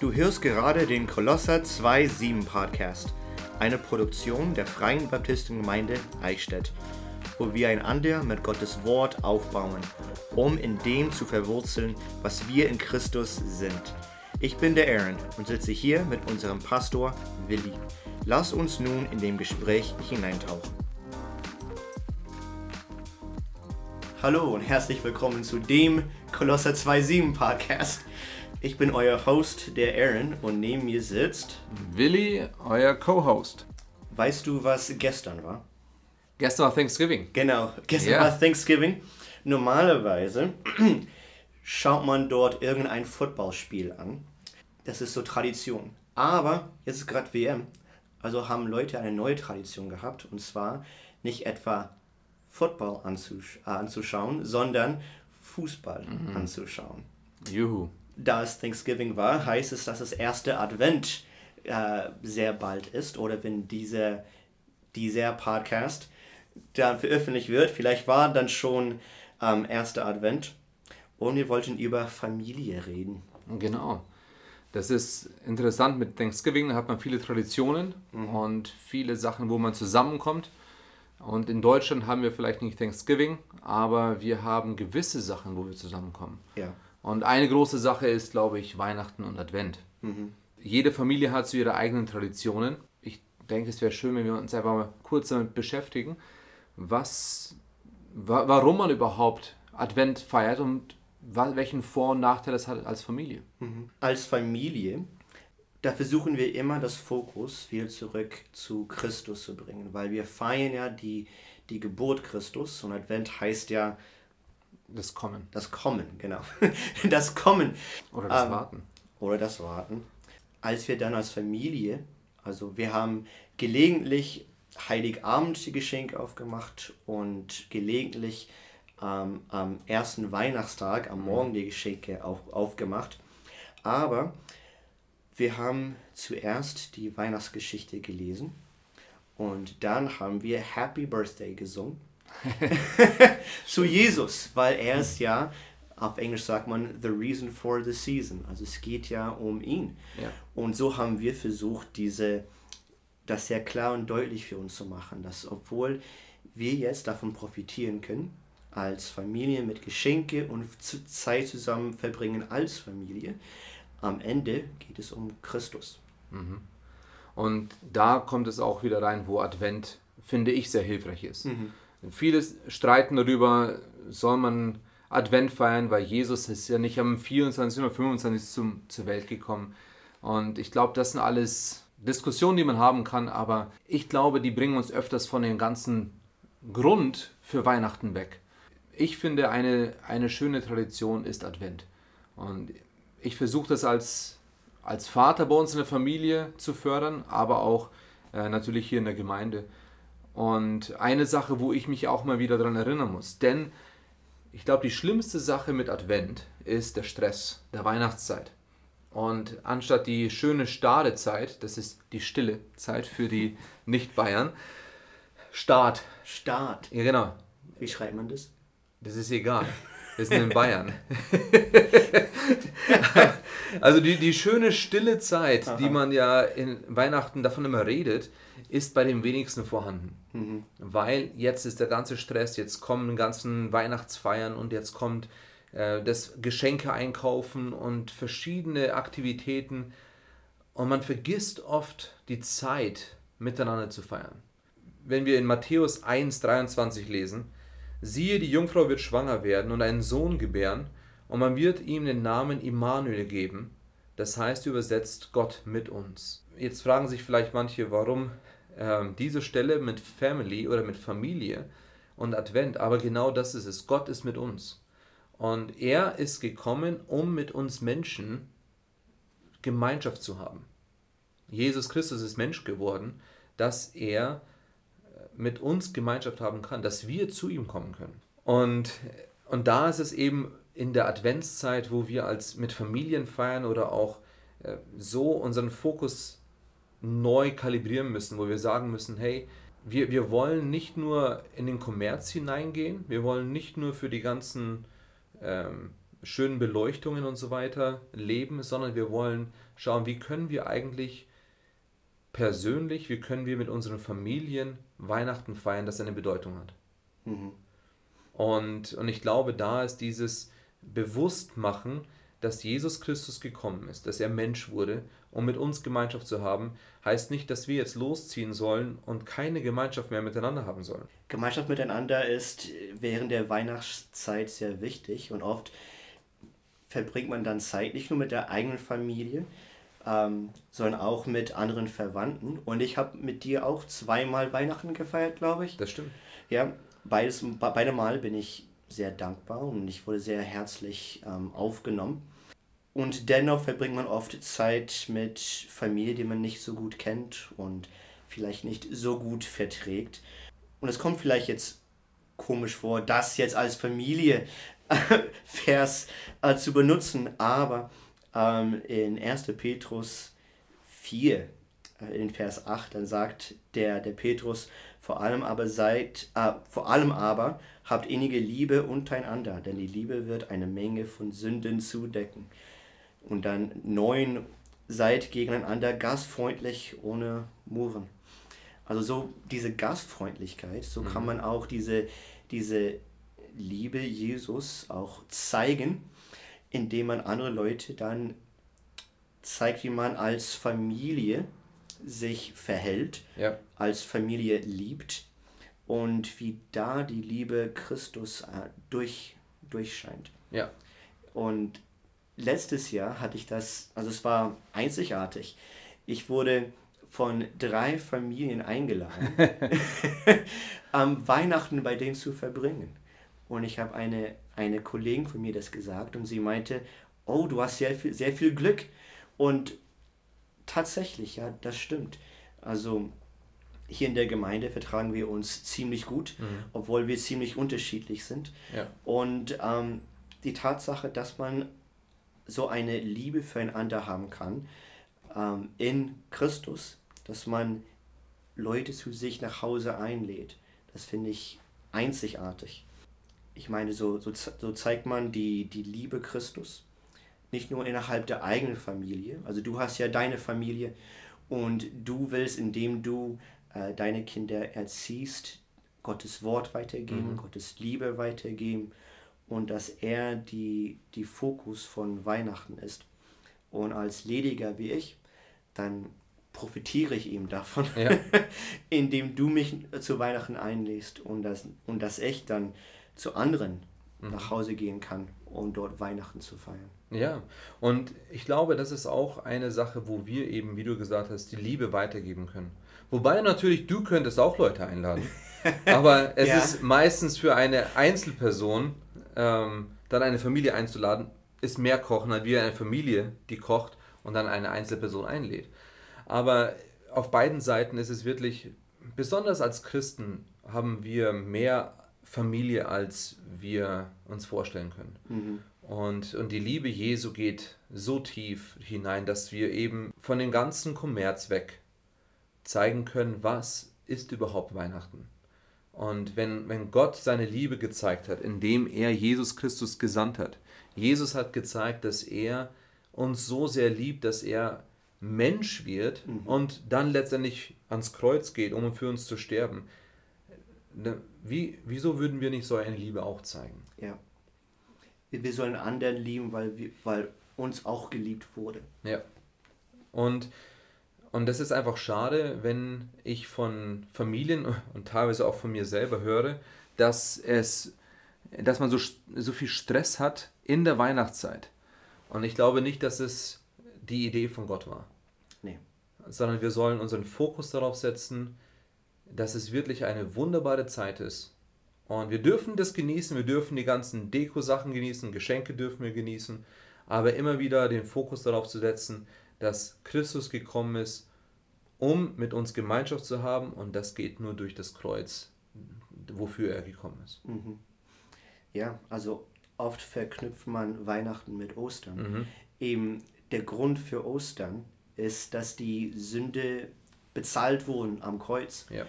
Du hörst gerade den Kolosser 2.7 Podcast, eine Produktion der Freien Baptistengemeinde Eichstätt, wo wir einander mit Gottes Wort aufbauen, um in dem zu verwurzeln, was wir in Christus sind. Ich bin der Aaron und sitze hier mit unserem Pastor Willi. Lass uns nun in dem Gespräch hineintauchen. Hallo und herzlich willkommen zu dem Kolosser 2.7 Podcast. Ich bin euer Host, der Aaron, und neben mir sitzt Willi, euer Co-Host. Weißt du, was gestern war? Gestern war Thanksgiving. Genau, gestern Ja. war Thanksgiving. Normalerweise schaut man dort irgendein Footballspiel an. Das ist so Tradition. Aber jetzt ist gerade WM. Also haben Leute eine neue Tradition gehabt. Und zwar nicht etwa Football anzusch äh, anzuschauen, sondern Fußball anzuschauen. Juhu. Da es Thanksgiving war, heißt es, dass das erste Advent äh, sehr bald ist. Oder wenn diese, dieser Podcast dann veröffentlicht wird, vielleicht war dann schon ähm, erster Advent. Und wir wollten über Familie reden. Genau. Das ist interessant mit Thanksgiving, da hat man viele Traditionen und viele Sachen, wo man zusammenkommt. Und in Deutschland haben wir vielleicht nicht Thanksgiving, aber wir haben gewisse Sachen, wo wir zusammenkommen. Ja. Und eine große Sache ist, glaube ich, Weihnachten und Advent. Jede Familie hat so ihre eigenen Traditionen. Ich denke, es wäre schön, wenn wir uns einfach mal kurz damit beschäftigen, was, wa warum man überhaupt Advent feiert und welchen Vor- und Nachteil es hat als Familie. Als Familie, da versuchen wir immer das Fokus wieder zurück zu Christus zu bringen, weil wir feiern ja die, die Geburt Christus und Advent heißt ja Das Kommen das Kommen, genau. Das Kommen. oder das Ähm, Warten. oder das Warten. Als wir dann als Familie, also wir haben gelegentlich Heiligabend die Geschenke aufgemacht und gelegentlich ähm, am ersten Weihnachtstag, am Morgen die Geschenke auch aufgemacht. Aber wir haben zuerst die Weihnachtsgeschichte gelesen und dann haben wir Happy Birthday gesungen zu Jesus, weil er ist ja, auf Englisch sagt man, the reason for the season. Also es geht ja um ihn. Ja. Und so haben wir versucht, diese, das sehr klar und deutlich für uns zu machen, dass obwohl wir jetzt davon profitieren können, als Familie mit Geschenke und Zeit zusammen verbringen als Familie, am Ende geht es um Christus. Und da kommt es auch wieder rein, wo Advent, finde ich, sehr hilfreich ist. Viele streiten darüber, soll man Advent feiern, weil Jesus ist ja nicht am 24. oder 25. Zum, zur Welt gekommen. Und ich glaube, das sind alles Diskussionen, die man haben kann, aber ich glaube, die bringen uns öfters von dem ganzen Grund für Weihnachten weg. Ich finde, eine, eine schöne Tradition ist Advent. Und ich versuche das als, als Vater bei uns in der Familie zu fördern, aber auch äh, natürlich hier in der Gemeinde. Und eine Sache, wo ich mich auch mal wieder daran erinnern muss, denn ich glaube, die schlimmste Sache mit Advent ist der Stress der Weihnachtszeit. Und anstatt die schöne starre Zeit, das ist die stille Zeit für die Nicht-Bayern, Start. Start. Ja, genau. Wie schreibt man das? Das ist egal. Wir sind in Bayern. also die, die schöne stille Zeit, die man ja in Weihnachten davon immer redet, ist bei den wenigsten vorhanden. Weil jetzt ist der ganze Stress, jetzt kommen die ganzen Weihnachtsfeiern und jetzt kommt äh, das Geschenke einkaufen und verschiedene Aktivitäten. Und man vergisst oft die Zeit miteinander zu feiern. Wenn wir in Matthäus 1,23 lesen, Siehe, die Jungfrau wird schwanger werden und einen Sohn gebären, und man wird ihm den Namen Immanuel geben. Das heißt übersetzt Gott mit uns. Jetzt fragen sich vielleicht manche, warum ähm, diese Stelle mit Family oder mit Familie und Advent, aber genau das ist es. Gott ist mit uns. Und er ist gekommen, um mit uns Menschen Gemeinschaft zu haben. Jesus Christus ist Mensch geworden, dass er mit uns Gemeinschaft haben kann, dass wir zu ihm kommen können. Und, und da ist es eben in der Adventszeit, wo wir als mit Familien feiern oder auch äh, so unseren Fokus neu kalibrieren müssen, wo wir sagen müssen, hey, wir, wir wollen nicht nur in den Kommerz hineingehen, wir wollen nicht nur für die ganzen ähm, schönen Beleuchtungen und so weiter leben, sondern wir wollen schauen, wie können wir eigentlich persönlich, wie können wir mit unseren Familien Weihnachten feiern, das eine Bedeutung hat. Mhm. Und, und ich glaube, da ist dieses Bewusstmachen, dass Jesus Christus gekommen ist, dass er Mensch wurde, um mit uns Gemeinschaft zu haben, heißt nicht, dass wir jetzt losziehen sollen und keine Gemeinschaft mehr miteinander haben sollen. Gemeinschaft miteinander ist während der Weihnachtszeit sehr wichtig und oft verbringt man dann Zeit nicht nur mit der eigenen Familie, ähm, sondern auch mit anderen Verwandten. Und ich habe mit dir auch zweimal Weihnachten gefeiert, glaube ich. Das stimmt. Ja, beides, beide Mal bin ich sehr dankbar und ich wurde sehr herzlich ähm, aufgenommen. Und dennoch verbringt man oft Zeit mit Familie, die man nicht so gut kennt und vielleicht nicht so gut verträgt. Und es kommt vielleicht jetzt komisch vor, das jetzt als Familie Vers äh, zu benutzen, aber ähm, in 1. Petrus 4, äh, in Vers 8, dann sagt der, der Petrus, vor allem aber seid, äh, vor allem aber habt innige Liebe untereinander, denn die Liebe wird eine Menge von Sünden zudecken. Und dann neun, seid gegeneinander gastfreundlich ohne Murren. Also so diese Gastfreundlichkeit, so kann mhm. man auch diese, diese Liebe Jesus auch zeigen, indem man andere Leute dann zeigt, wie man als Familie sich verhält, ja. als Familie liebt und wie da die Liebe Christus äh, durch, durchscheint. Ja. Und letztes Jahr hatte ich das, also es war einzigartig. Ich wurde von drei Familien eingeladen, am Weihnachten bei denen zu verbringen. Und ich habe eine, eine Kollegin von mir das gesagt und sie meinte, oh, du hast sehr viel, sehr viel Glück. Und tatsächlich, ja, das stimmt. Also hier in der Gemeinde vertragen wir uns ziemlich gut, mhm. obwohl wir ziemlich unterschiedlich sind. Ja. Und ähm, die Tatsache, dass man so eine Liebe füreinander haben kann ähm, in Christus, dass man Leute zu sich nach Hause einlädt, das finde ich einzigartig ich meine, so, so, so zeigt man die, die Liebe Christus. Nicht nur innerhalb der eigenen Familie. Also du hast ja deine Familie und du willst, indem du äh, deine Kinder erziehst, Gottes Wort weitergeben, mhm. Gottes Liebe weitergeben und dass er die, die Fokus von Weihnachten ist. Und als Lediger wie ich, dann profitiere ich eben davon, ja. indem du mich zu Weihnachten einlädst und das, und das echt dann zu anderen mhm. nach Hause gehen kann, um dort Weihnachten zu feiern. Ja, und ich glaube, das ist auch eine Sache, wo wir eben, wie du gesagt hast, die Liebe weitergeben können. Wobei natürlich, du könntest auch Leute einladen, aber es ja. ist meistens für eine Einzelperson, ähm, dann eine Familie einzuladen, ist mehr kochen, als wie eine Familie, die kocht und dann eine Einzelperson einlädt. Aber auf beiden Seiten ist es wirklich, besonders als Christen, haben wir mehr Familie, als wir uns vorstellen können. Mhm. Und, und die Liebe Jesu geht so tief hinein, dass wir eben von dem ganzen Kommerz weg zeigen können, was ist überhaupt Weihnachten. Und wenn, wenn Gott seine Liebe gezeigt hat, indem er Jesus Christus gesandt hat, Jesus hat gezeigt, dass er uns so sehr liebt, dass er Mensch wird mhm. und dann letztendlich ans Kreuz geht, um für uns zu sterben. Ne, wie, wieso würden wir nicht so eine Liebe auch zeigen? Ja. Wir sollen anderen lieben, weil, wir, weil uns auch geliebt wurde. Ja. Und, und das ist einfach schade, wenn ich von Familien und teilweise auch von mir selber höre, dass, es, dass man so, so viel Stress hat in der Weihnachtszeit. Und ich glaube nicht, dass es die Idee von Gott war. Nee. Sondern wir sollen unseren Fokus darauf setzen, dass es wirklich eine wunderbare Zeit ist. Und wir dürfen das genießen, wir dürfen die ganzen Deko-Sachen genießen, Geschenke dürfen wir genießen, aber immer wieder den Fokus darauf zu setzen, dass Christus gekommen ist, um mit uns Gemeinschaft zu haben und das geht nur durch das Kreuz, wofür er gekommen ist. Mhm. Ja, also oft verknüpft man Weihnachten mit Ostern. Mhm. Eben der Grund für Ostern ist, dass die Sünde bezahlt wurden am Kreuz. Ja.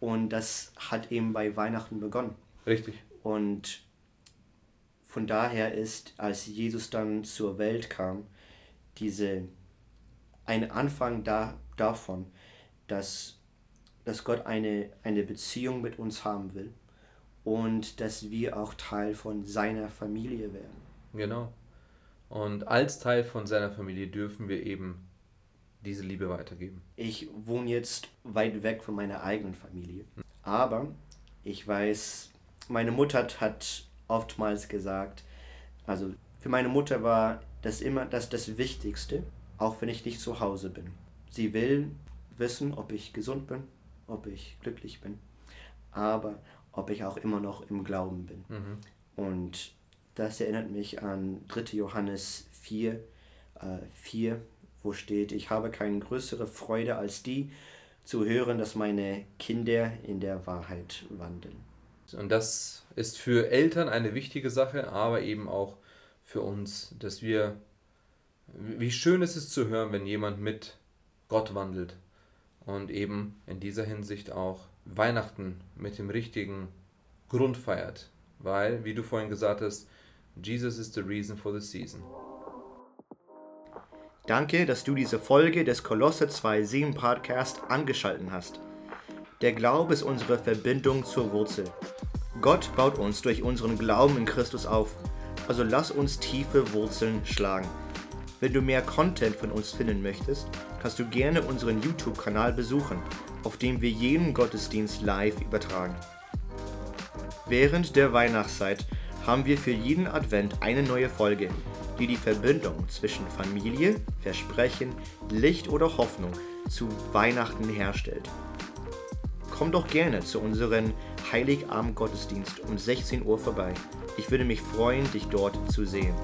Und das hat eben bei Weihnachten begonnen. Richtig. Und von daher ist, als Jesus dann zur Welt kam, diese ein Anfang da, davon, dass, dass Gott eine, eine Beziehung mit uns haben will und dass wir auch Teil von seiner Familie werden. Genau. Und als Teil von seiner Familie dürfen wir eben diese Liebe weitergeben. Ich wohne jetzt weit weg von meiner eigenen Familie, aber ich weiß, meine Mutter hat oftmals gesagt, also für meine Mutter war das immer das, das Wichtigste, auch wenn ich nicht zu Hause bin. Sie will wissen, ob ich gesund bin, ob ich glücklich bin, aber ob ich auch immer noch im Glauben bin. Mhm. Und das erinnert mich an 3. Johannes 4, äh, 4, wo steht, ich habe keine größere Freude als die, zu hören, dass meine Kinder in der Wahrheit wandeln. Und das ist für Eltern eine wichtige Sache, aber eben auch für uns, dass wir, wie schön ist es zu hören, wenn jemand mit Gott wandelt und eben in dieser Hinsicht auch Weihnachten mit dem richtigen Grund feiert. Weil, wie du vorhin gesagt hast, Jesus is the reason for the season. Danke, dass du diese Folge des Kolosse 2.7 Podcast angeschaltet hast. Der Glaube ist unsere Verbindung zur Wurzel. Gott baut uns durch unseren Glauben in Christus auf. Also lass uns tiefe Wurzeln schlagen. Wenn du mehr Content von uns finden möchtest, kannst du gerne unseren YouTube-Kanal besuchen, auf dem wir jeden Gottesdienst live übertragen. Während der Weihnachtszeit haben wir für jeden Advent eine neue Folge, die die Verbindung zwischen Familie, Versprechen, Licht oder Hoffnung zu Weihnachten herstellt. Komm doch gerne zu unserem Heiligabend-Gottesdienst um 16 Uhr vorbei. Ich würde mich freuen, dich dort zu sehen.